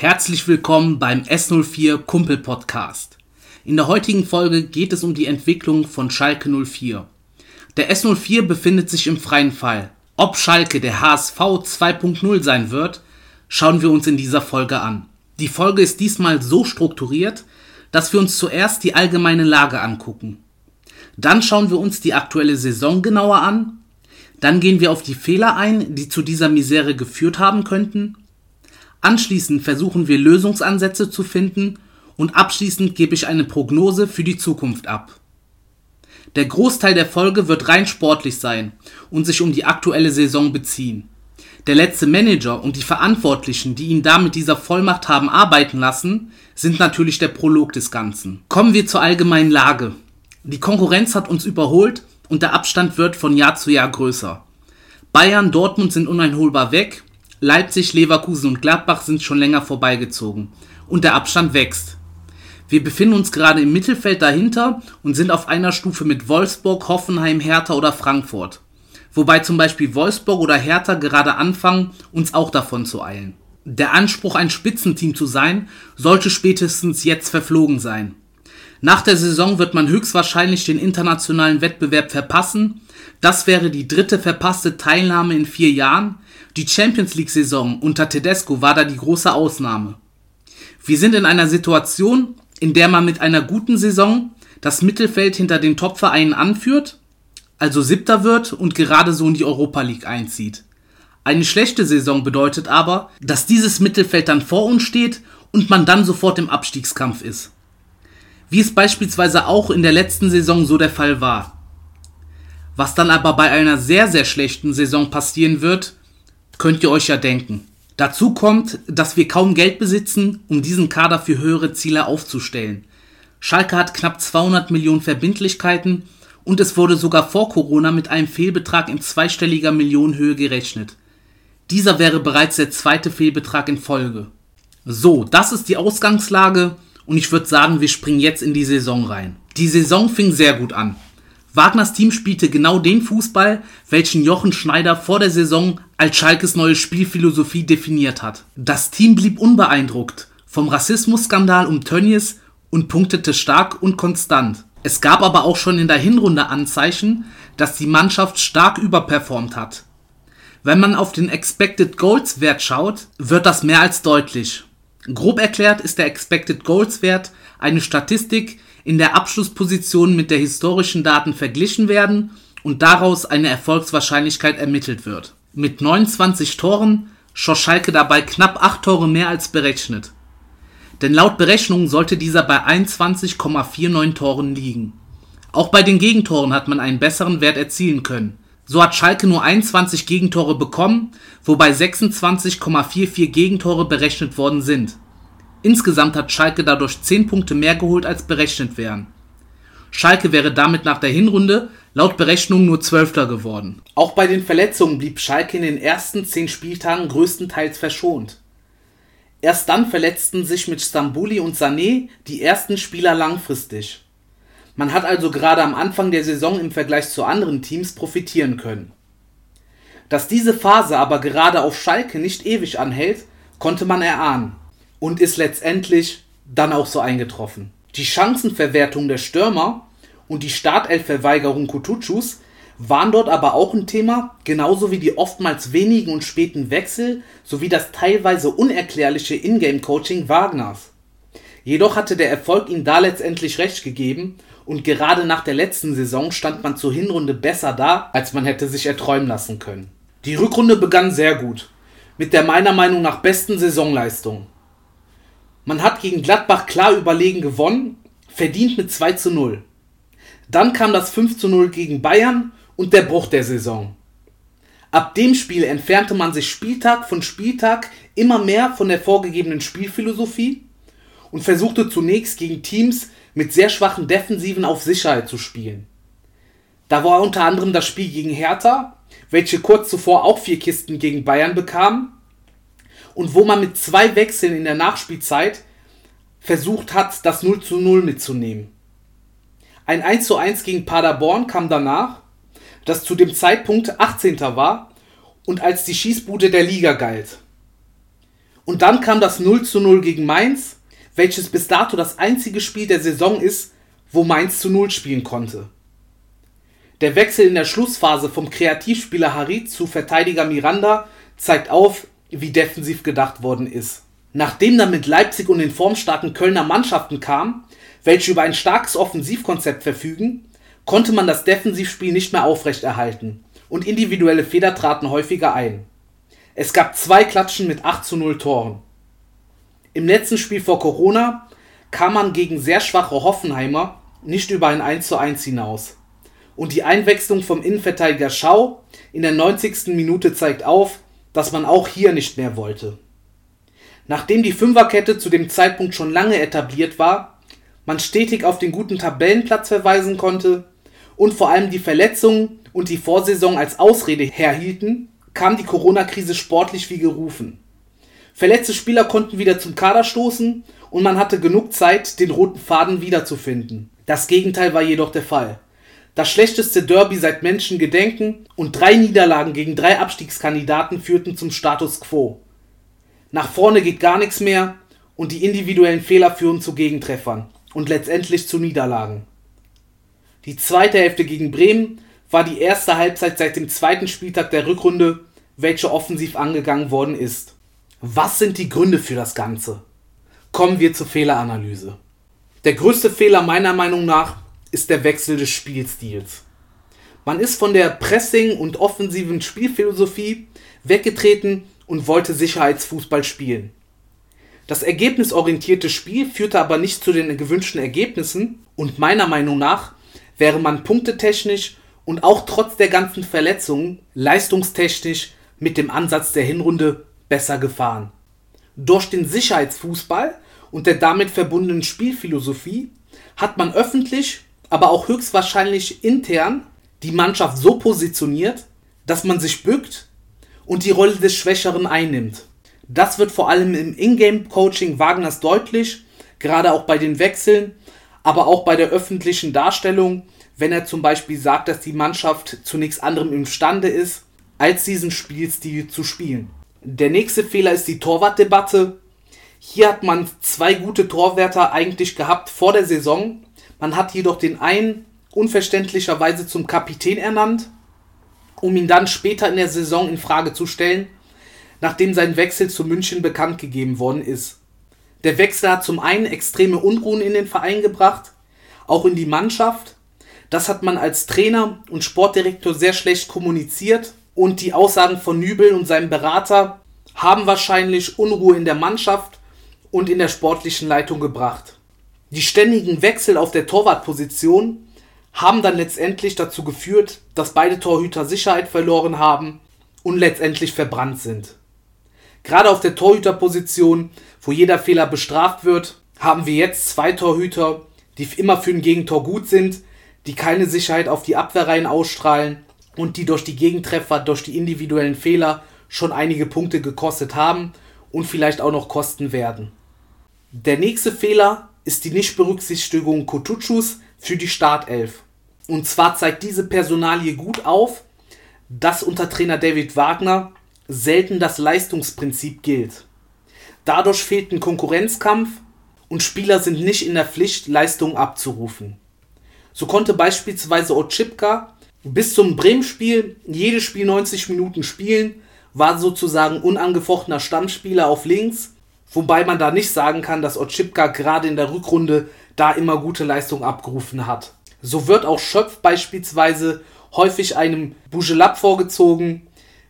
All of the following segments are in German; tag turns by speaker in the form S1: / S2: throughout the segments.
S1: Herzlich willkommen beim S04 Kumpel Podcast. In der heutigen Folge geht es um die Entwicklung von Schalke 04. Der S04 befindet sich im freien Fall. Ob Schalke der HSV 2.0 sein wird, schauen wir uns in dieser Folge an. Die Folge ist diesmal so strukturiert, dass wir uns zuerst die allgemeine Lage angucken. Dann schauen wir uns die aktuelle Saison genauer an. Dann gehen wir auf die Fehler ein, die zu dieser Misere geführt haben könnten. Anschließend versuchen wir Lösungsansätze zu finden und abschließend gebe ich eine Prognose für die Zukunft ab. Der Großteil der Folge wird rein sportlich sein und sich um die aktuelle Saison beziehen. Der letzte Manager und die Verantwortlichen, die ihn da mit dieser Vollmacht haben arbeiten lassen, sind natürlich der Prolog des Ganzen. Kommen wir zur allgemeinen Lage. Die Konkurrenz hat uns überholt und der Abstand wird von Jahr zu Jahr größer. Bayern, Dortmund sind uneinholbar weg Leipzig, Leverkusen und Gladbach sind schon länger vorbeigezogen. Und der Abstand wächst. Wir befinden uns gerade im Mittelfeld dahinter und sind auf einer Stufe mit Wolfsburg, Hoffenheim, Hertha oder Frankfurt. Wobei zum Beispiel Wolfsburg oder Hertha gerade anfangen, uns auch davon zu eilen. Der Anspruch, ein Spitzenteam zu sein, sollte spätestens jetzt verflogen sein. Nach der Saison wird man höchstwahrscheinlich den internationalen Wettbewerb verpassen. Das wäre die dritte verpasste Teilnahme in vier Jahren. Die Champions League-Saison unter Tedesco war da die große Ausnahme. Wir sind in einer Situation, in der man mit einer guten Saison das Mittelfeld hinter den Topvereinen anführt, also siebter wird und gerade so in die Europa League einzieht. Eine schlechte Saison bedeutet aber, dass dieses Mittelfeld dann vor uns steht und man dann sofort im Abstiegskampf ist. Wie es beispielsweise auch in der letzten Saison so der Fall war. Was dann aber bei einer sehr, sehr schlechten Saison passieren wird, könnt ihr euch ja denken. Dazu kommt, dass wir kaum Geld besitzen, um diesen Kader für höhere Ziele aufzustellen. Schalke hat knapp 200 Millionen Verbindlichkeiten und es wurde sogar vor Corona mit einem Fehlbetrag in zweistelliger Millionenhöhe gerechnet. Dieser wäre bereits der zweite Fehlbetrag in Folge. So, das ist die Ausgangslage und ich würde sagen, wir springen jetzt in die Saison rein. Die Saison fing sehr gut an. Wagners Team spielte genau den Fußball, welchen Jochen Schneider vor der Saison als Schalkes neue Spielphilosophie definiert hat. Das Team blieb unbeeindruckt vom Rassismusskandal um Tönnies und punktete stark und konstant. Es gab aber auch schon in der Hinrunde Anzeichen, dass die Mannschaft stark überperformt hat. Wenn man auf den Expected Goals Wert schaut, wird das mehr als deutlich. Grob erklärt ist der Expected Goals Wert eine Statistik, in der Abschlusspositionen mit der historischen Daten verglichen werden und daraus eine Erfolgswahrscheinlichkeit ermittelt wird. Mit 29 Toren schoss Schalke dabei knapp 8 Tore mehr als berechnet. Denn laut Berechnungen sollte dieser bei 21,49 Toren liegen. Auch bei den Gegentoren hat man einen besseren Wert erzielen können. So hat Schalke nur 21 Gegentore bekommen, wobei 26,44 Gegentore berechnet worden sind Insgesamt hat Schalke dadurch 10 Punkte mehr geholt als berechnet wären. Schalke wäre damit nach der Hinrunde laut Berechnung nur Zwölfter geworden. Auch bei den Verletzungen blieb Schalke in den ersten 10 Spieltagen größtenteils verschont. Erst dann verletzten sich mit Stambuli und Sané die ersten Spieler langfristig. Man hat also gerade am Anfang der Saison im Vergleich zu anderen Teams profitieren können. Dass diese Phase aber gerade auf Schalke nicht ewig anhält, konnte man erahnen und ist letztendlich dann auch so eingetroffen. Die Chancenverwertung der Stürmer und die Startelfverweigerung Kutucus waren dort aber auch ein Thema, genauso wie die oftmals wenigen und späten Wechsel sowie das teilweise unerklärliche Ingame-Coaching Wagners. Jedoch hatte der Erfolg ihm da letztendlich recht gegeben und gerade nach der letzten Saison stand man zur Hinrunde besser da, als man hätte sich erträumen lassen können. Die Rückrunde begann sehr gut, mit der meiner Meinung nach besten Saisonleistung. Man hat gegen Gladbach klar überlegen gewonnen, verdient mit 2 zu 0. Dann kam das 5 zu 0 gegen Bayern und der Bruch der Saison. Ab dem Spiel entfernte man sich Spieltag von Spieltag immer mehr von der vorgegebenen Spielphilosophie und versuchte zunächst gegen Teams mit sehr schwachen Defensiven auf Sicherheit zu spielen. Da war unter anderem das Spiel gegen Hertha, welche kurz zuvor auch vier Kisten gegen Bayern bekam, und wo man mit zwei Wechseln in der Nachspielzeit versucht hat, das 0 zu 0 mitzunehmen. Ein 1 zu 1 gegen Paderborn kam danach, das zu dem Zeitpunkt 18. war und als die Schießbude der Liga galt. Und dann kam das 0 zu 0 gegen Mainz, welches bis dato das einzige Spiel der Saison ist, wo Mainz zu 0 spielen konnte. Der Wechsel in der Schlussphase vom Kreativspieler Harit zu Verteidiger Miranda zeigt auf, wie defensiv gedacht worden ist. Nachdem dann mit Leipzig und den formstarken Kölner Mannschaften kam, welche über ein starkes Offensivkonzept verfügen, konnte man das Defensivspiel nicht mehr aufrechterhalten und individuelle Fehler traten häufiger ein. Es gab zwei Klatschen mit 8 zu 0 Toren. Im letzten Spiel vor Corona kam man gegen sehr schwache Hoffenheimer nicht über ein 1 zu 1 hinaus. Und die Einwechslung vom Innenverteidiger Schau in der 90. Minute zeigt auf, dass man auch hier nicht mehr wollte. Nachdem die Fünferkette zu dem Zeitpunkt schon lange etabliert war, man stetig auf den guten Tabellenplatz verweisen konnte und vor allem die Verletzungen und die Vorsaison als Ausrede herhielten, kam die Corona-Krise sportlich wie gerufen. Verletzte Spieler konnten wieder zum Kader stoßen und man hatte genug Zeit, den roten Faden wiederzufinden. Das Gegenteil war jedoch der Fall. Das schlechteste Derby seit Menschengedenken und drei Niederlagen gegen drei Abstiegskandidaten führten zum Status quo. Nach vorne geht gar nichts mehr und die individuellen Fehler führen zu Gegentreffern und letztendlich zu Niederlagen. Die zweite Hälfte gegen Bremen war die erste Halbzeit seit dem zweiten Spieltag der Rückrunde, welche offensiv angegangen worden ist. Was sind die Gründe für das Ganze? Kommen wir zur Fehleranalyse. Der größte Fehler meiner Meinung nach ist der Wechsel des Spielstils. Man ist von der Pressing- und offensiven Spielphilosophie weggetreten und wollte Sicherheitsfußball spielen. Das ergebnisorientierte Spiel führte aber nicht zu den gewünschten Ergebnissen und meiner Meinung nach wäre man punktetechnisch und auch trotz der ganzen Verletzungen leistungstechnisch mit dem Ansatz der Hinrunde besser gefahren. Durch den Sicherheitsfußball und der damit verbundenen Spielphilosophie hat man öffentlich, aber auch höchstwahrscheinlich intern die Mannschaft so positioniert, dass man sich bückt und die Rolle des Schwächeren einnimmt. Das wird vor allem im Ingame-Coaching Wagners deutlich, gerade auch bei den Wechseln, aber auch bei der öffentlichen Darstellung, wenn er zum Beispiel sagt, dass die Mannschaft zu nichts anderem imstande ist, als diesen Spielstil zu spielen. Der nächste Fehler ist die Torwartdebatte. Hier hat man zwei gute Torwärter eigentlich gehabt vor der Saison. Man hat jedoch den einen unverständlicherweise zum Kapitän ernannt, um ihn dann später in der Saison in Frage zu stellen, nachdem sein Wechsel zu München bekannt gegeben worden ist. Der Wechsel hat zum einen extreme Unruhen in den Verein gebracht, auch in die Mannschaft. Das hat man als Trainer und Sportdirektor sehr schlecht kommuniziert und die Aussagen von Nübel und seinem Berater haben wahrscheinlich Unruhe in der Mannschaft und in der sportlichen Leitung gebracht. Die ständigen Wechsel auf der Torwartposition haben dann letztendlich dazu geführt, dass beide Torhüter Sicherheit verloren haben und letztendlich verbrannt sind. Gerade auf der Torhüterposition, wo jeder Fehler bestraft wird, haben wir jetzt zwei Torhüter, die immer für ein Gegentor gut sind, die keine Sicherheit auf die Abwehrreihen ausstrahlen und die durch die Gegentreffer, durch die individuellen Fehler schon einige Punkte gekostet haben und vielleicht auch noch kosten werden. Der nächste Fehler ist die Nichtberücksichtigung Kotuchus für die Startelf. Und zwar zeigt diese Personalie gut auf, dass unter Trainer David Wagner selten das Leistungsprinzip gilt. Dadurch fehlt ein Konkurrenzkampf und Spieler sind nicht in der Pflicht, Leistungen abzurufen. So konnte beispielsweise Otschipka bis zum Bremen-Spiel jedes Spiel 90 Minuten spielen, war sozusagen unangefochtener Stammspieler auf links, wobei man da nicht sagen kann, dass Otschipka gerade in der Rückrunde da immer gute Leistung abgerufen hat. So wird auch Schöpf beispielsweise häufig einem Bujelab vorgezogen,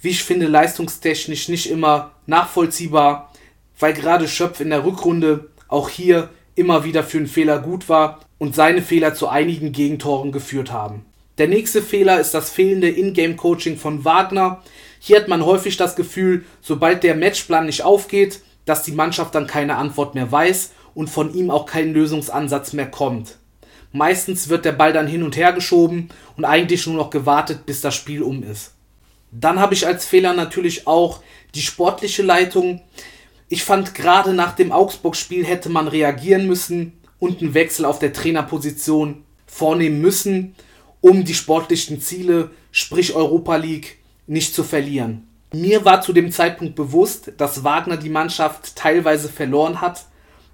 S1: wie ich finde, leistungstechnisch nicht immer nachvollziehbar, weil gerade Schöpf in der Rückrunde auch hier immer wieder für einen Fehler gut war und seine Fehler zu einigen Gegentoren geführt haben. Der nächste Fehler ist das fehlende Ingame-Coaching von Wagner. Hier hat man häufig das Gefühl, sobald der Matchplan nicht aufgeht, dass die Mannschaft dann keine Antwort mehr weiß und von ihm auch kein Lösungsansatz mehr kommt. Meistens wird der Ball dann hin und her geschoben und eigentlich nur noch gewartet, bis das Spiel um ist. Dann habe ich als Fehler natürlich auch die sportliche Leitung. Ich fand gerade nach dem Augsburg-Spiel hätte man reagieren müssen und einen Wechsel auf der Trainerposition vornehmen müssen, um die sportlichen Ziele, sprich Europa League, nicht zu verlieren. Mir war zu dem Zeitpunkt bewusst, dass Wagner die Mannschaft teilweise verloren hat,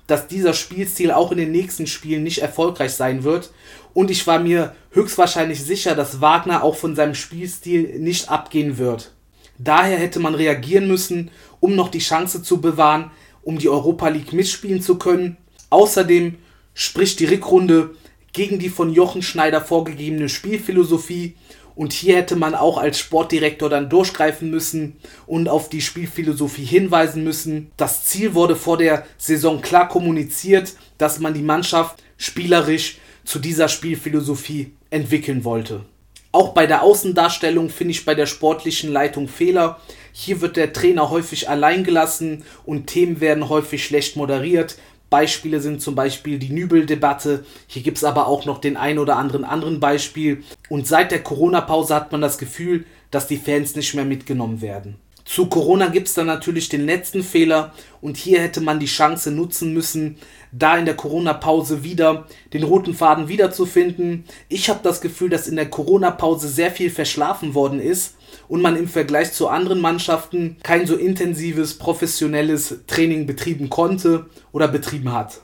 S1: dass dieser Spielstil auch in den nächsten Spielen nicht erfolgreich sein wird und ich war mir höchstwahrscheinlich sicher, dass Wagner auch von seinem Spielstil nicht abgehen wird. Daher hätte man reagieren müssen, um noch die Chance zu bewahren, um die Europa League mitspielen zu können. Außerdem spricht die Rückrunde gegen die von Jochen Schneider vorgegebene Spielphilosophie und hier hätte man auch als Sportdirektor dann durchgreifen müssen und auf die Spielphilosophie hinweisen müssen. Das Ziel wurde vor der Saison klar kommuniziert, dass man die Mannschaft spielerisch zu dieser Spielphilosophie entwickeln wollte. Auch bei der Außendarstellung finde ich bei der sportlichen Leitung Fehler. Hier wird der Trainer häufig allein gelassen und Themen werden häufig schlecht moderiert. Beispiele sind zum Beispiel die Nübel-Debatte. Hier gibt es aber auch noch den ein oder anderen anderen Beispiel. Und seit der Corona-Pause hat man das Gefühl, dass die Fans nicht mehr mitgenommen werden. Zu Corona gibt es dann natürlich den letzten Fehler und hier hätte man die Chance nutzen müssen, da in der Corona-Pause wieder den roten Faden wiederzufinden. Ich habe das Gefühl, dass in der Corona-Pause sehr viel verschlafen worden ist und man im Vergleich zu anderen Mannschaften kein so intensives, professionelles Training betrieben konnte oder betrieben hat.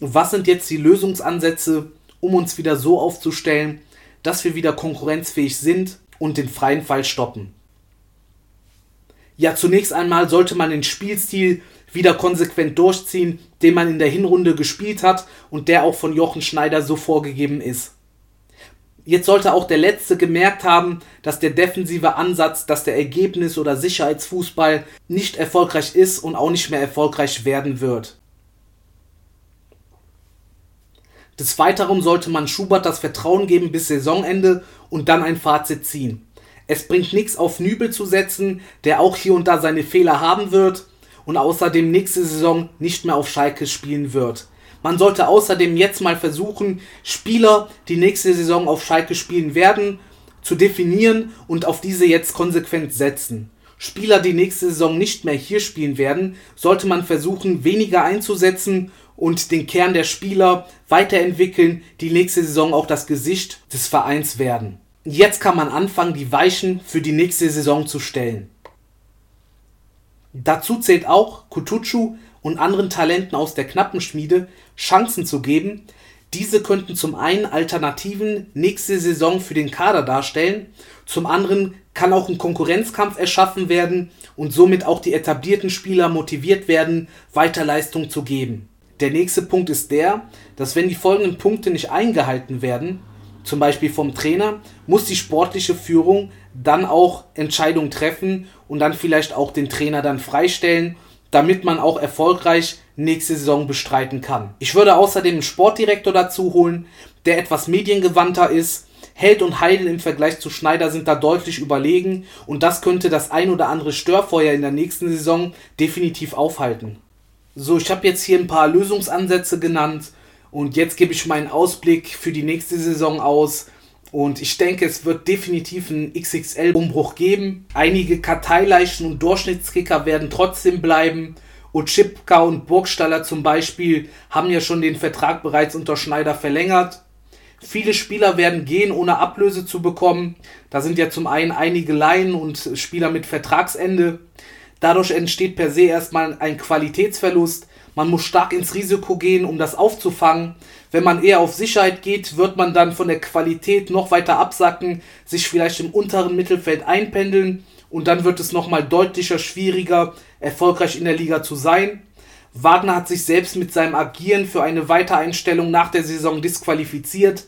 S1: Was sind jetzt die Lösungsansätze, um uns wieder so aufzustellen, dass wir wieder konkurrenzfähig sind und den freien Fall stoppen? Ja, zunächst einmal sollte man den Spielstil wieder konsequent durchziehen, den man in der Hinrunde gespielt hat und der auch von Jochen Schneider so vorgegeben ist. Jetzt sollte auch der Letzte gemerkt haben, dass der defensive Ansatz, dass der Ergebnis- oder Sicherheitsfußball nicht erfolgreich ist und auch nicht mehr erfolgreich werden wird. Des Weiteren sollte man Schubert das Vertrauen geben bis Saisonende und dann ein Fazit ziehen. Es bringt nichts auf Nübel zu setzen, der auch hier und da seine Fehler haben wird und außerdem nächste Saison nicht mehr auf Schalke spielen wird. Man sollte außerdem jetzt mal versuchen, Spieler, die nächste Saison auf Schalke spielen werden, zu definieren und auf diese jetzt konsequent setzen. Spieler, die nächste Saison nicht mehr hier spielen werden, sollte man versuchen, weniger einzusetzen und den Kern der Spieler weiterentwickeln, die nächste Saison auch das Gesicht des Vereins werden. Jetzt kann man anfangen, die Weichen für die nächste Saison zu stellen. Dazu zählt auch, Kutucu und anderen Talenten aus der Knappenschmiede Chancen zu geben. Diese könnten zum einen Alternativen nächste Saison für den Kader darstellen, zum anderen kann auch ein Konkurrenzkampf erschaffen werden und somit auch die etablierten Spieler motiviert werden, weiter Leistung zu geben. Der nächste Punkt ist der, dass wenn die folgenden Punkte nicht eingehalten werden, zum Beispiel vom Trainer, muss die sportliche Führung dann auch Entscheidungen treffen und dann vielleicht auch den Trainer dann freistellen, damit man auch erfolgreich nächste Saison bestreiten kann. Ich würde außerdem einen Sportdirektor dazu holen, der etwas mediengewandter ist. Held und Heidel im Vergleich zu Schneider sind da deutlich überlegen und das könnte das ein oder andere Störfeuer in der nächsten Saison definitiv aufhalten. So, ich habe jetzt hier ein paar Lösungsansätze genannt und jetzt gebe ich meinen Ausblick für die nächste Saison aus. Und ich denke, es wird definitiv einen XXL-Umbruch geben. Einige Karteileichen und Durchschnittskicker werden trotzdem bleiben. Und Chipka und Burgstaller zum Beispiel haben ja schon den Vertrag bereits unter Schneider verlängert. Viele Spieler werden gehen, ohne Ablöse zu bekommen. Da sind ja zum einen einige Laien und Spieler mit Vertragsende. Dadurch entsteht per se erstmal ein Qualitätsverlust. Man muss stark ins Risiko gehen, um das aufzufangen. Wenn man eher auf Sicherheit geht, wird man dann von der Qualität noch weiter absacken, sich vielleicht im unteren Mittelfeld einpendeln und dann wird es nochmal deutlicher schwieriger, erfolgreich in der Liga zu sein. Wagner hat sich selbst mit seinem Agieren für eine Weitereinstellung nach der Saison disqualifiziert.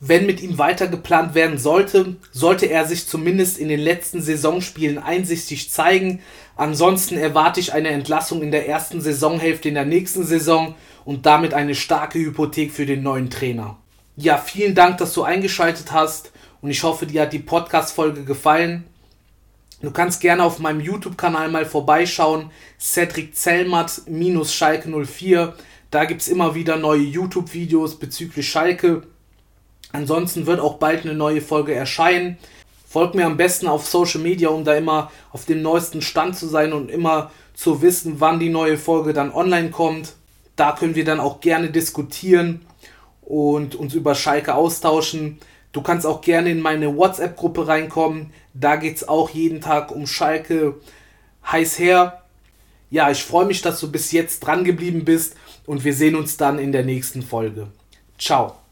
S1: Wenn mit ihm weiter geplant werden sollte, sollte er sich zumindest in den letzten Saisonspielen einsichtig zeigen. Ansonsten erwarte ich eine Entlassung in der ersten Saisonhälfte in der nächsten Saison und damit eine starke Hypothek für den neuen Trainer. Ja, vielen Dank, dass du eingeschaltet hast und ich hoffe, dir hat die Podcast-Folge gefallen. Du kannst gerne auf meinem YouTube-Kanal mal vorbeischauen. Cedric Zellmatt minus Schalke 04. Da gibt es immer wieder neue YouTube-Videos bezüglich Schalke. Ansonsten wird auch bald eine neue Folge erscheinen. Folgt mir am besten auf Social Media, um da immer auf dem neuesten Stand zu sein und immer zu wissen, wann die neue Folge dann online kommt. Da können wir dann auch gerne diskutieren. und uns über Schalke austauschen. Du kannst auch gerne in meine WhatsApp-Gruppe reinkommen. Da geht es auch jeden Tag um Schalke heiß her. Ja, ich freue mich, dass du bis jetzt dran geblieben bist und wir sehen uns dann in der nächsten Folge. Ciao.